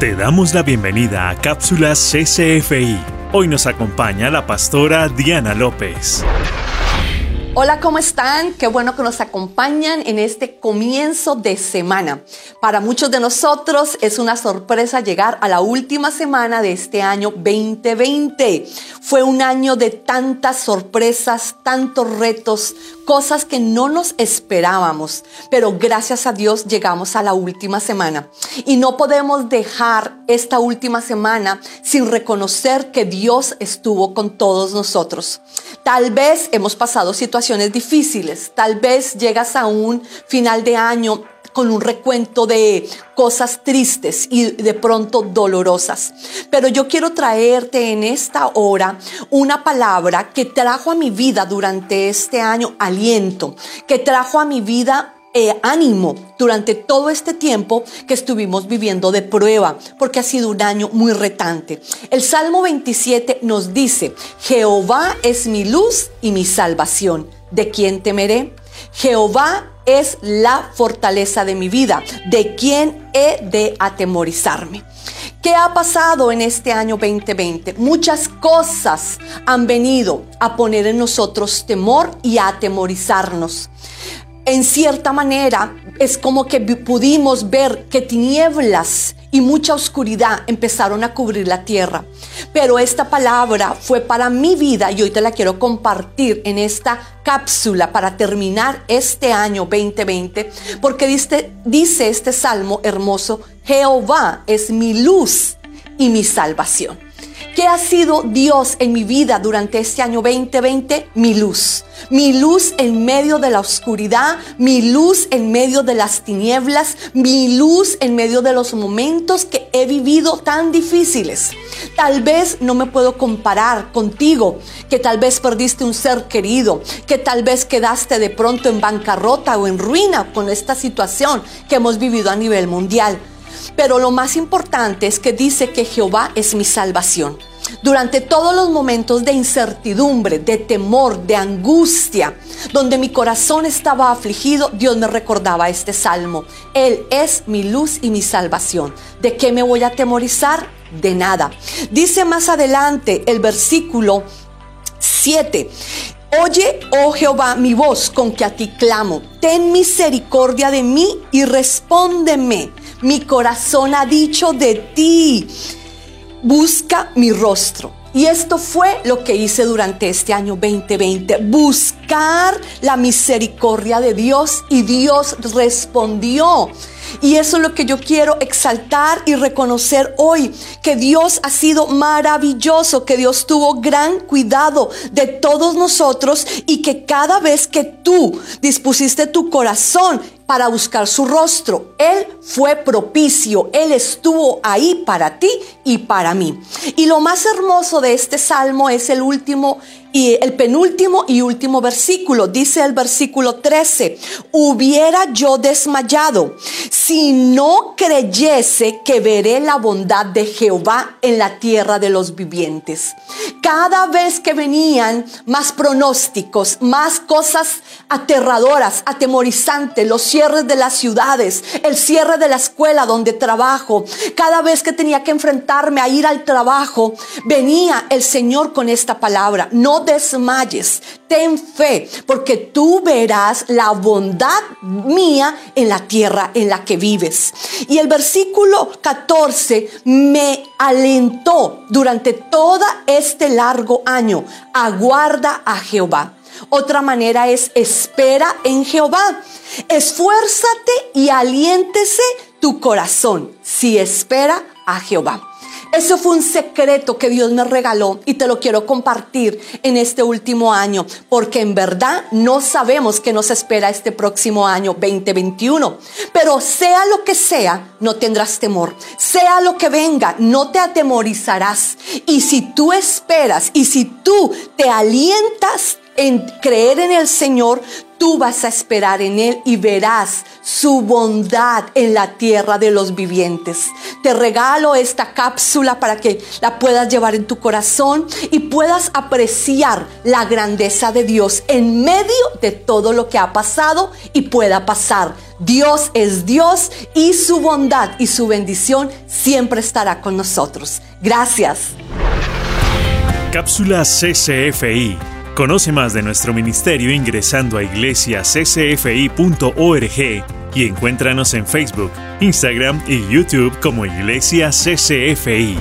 Te damos la bienvenida a Cápsulas CCFI. Hoy nos acompaña la pastora Diana López. Hola, ¿cómo están? Qué bueno que nos acompañan en este comienzo de semana. Para muchos de nosotros es una sorpresa llegar a la última semana de este año 2020. Fue un año de tantas sorpresas, tantos retos, cosas que no nos esperábamos, pero gracias a Dios llegamos a la última semana. Y no podemos dejar esta última semana sin reconocer que Dios estuvo con todos nosotros. Tal vez hemos pasado situaciones difíciles, tal vez llegas a un final de año con un recuento de cosas tristes y de pronto dolorosas. Pero yo quiero traerte en esta hora una palabra que trajo a mi vida durante este año aliento, que trajo a mi vida eh, ánimo durante todo este tiempo que estuvimos viviendo de prueba, porque ha sido un año muy retante. El Salmo 27 nos dice, Jehová es mi luz y mi salvación. ¿De quién temeré? Jehová es la fortaleza de mi vida. ¿De quién he de atemorizarme? ¿Qué ha pasado en este año 2020? Muchas cosas han venido a poner en nosotros temor y a atemorizarnos en cierta manera es como que pudimos ver que tinieblas y mucha oscuridad empezaron a cubrir la tierra. Pero esta palabra fue para mi vida y hoy te la quiero compartir en esta cápsula para terminar este año 2020, porque dice, dice este salmo hermoso, Jehová es mi luz y mi salvación. ¿Qué ha sido Dios en mi vida durante este año 2020? Mi luz. Mi luz en medio de la oscuridad, mi luz en medio de las tinieblas, mi luz en medio de los momentos que he vivido tan difíciles. Tal vez no me puedo comparar contigo, que tal vez perdiste un ser querido, que tal vez quedaste de pronto en bancarrota o en ruina con esta situación que hemos vivido a nivel mundial. Pero lo más importante es que dice que Jehová es mi salvación. Durante todos los momentos de incertidumbre, de temor, de angustia, donde mi corazón estaba afligido, Dios me recordaba este salmo. Él es mi luz y mi salvación. ¿De qué me voy a atemorizar? De nada. Dice más adelante el versículo 7. Oye, oh Jehová, mi voz con que a ti clamo. Ten misericordia de mí y respóndeme. Mi corazón ha dicho de ti busca mi rostro. Y esto fue lo que hice durante este año 2020, buscar la misericordia de Dios y Dios respondió. Y eso es lo que yo quiero exaltar y reconocer hoy, que Dios ha sido maravilloso, que Dios tuvo gran cuidado de todos nosotros y que cada vez que tú dispusiste tu corazón para buscar su rostro. Él fue propicio, Él estuvo ahí para ti y para mí. Y lo más hermoso de este salmo es el último y el penúltimo y último versículo. Dice el versículo 13, hubiera yo desmayado si no creyese que veré la bondad de Jehová en la tierra de los vivientes. Cada vez que venían más pronósticos, más cosas aterradoras, atemorizantes, los cierres de las ciudades, el cierre de la escuela donde trabajo, cada vez que tenía que enfrentarme a ir al trabajo, venía el Señor con esta palabra, no desmayes, ten fe, porque tú verás la bondad mía en la tierra en la que vives. Y el versículo 14 me alentó durante todo este largo año, aguarda a Jehová. Otra manera es espera en Jehová. Esfuérzate y aliéntese tu corazón si espera a Jehová. Eso fue un secreto que Dios me regaló y te lo quiero compartir en este último año, porque en verdad no sabemos qué nos espera este próximo año 2021. Pero sea lo que sea, no tendrás temor. Sea lo que venga, no te atemorizarás. Y si tú esperas y si tú te alientas, en creer en el Señor, tú vas a esperar en Él y verás su bondad en la tierra de los vivientes. Te regalo esta cápsula para que la puedas llevar en tu corazón y puedas apreciar la grandeza de Dios en medio de todo lo que ha pasado y pueda pasar. Dios es Dios y su bondad y su bendición siempre estará con nosotros. Gracias. Cápsula CCFI. Conoce más de nuestro ministerio ingresando a iglesiaccfi.org y encuéntranos en Facebook, Instagram y YouTube como Iglesia CCFI.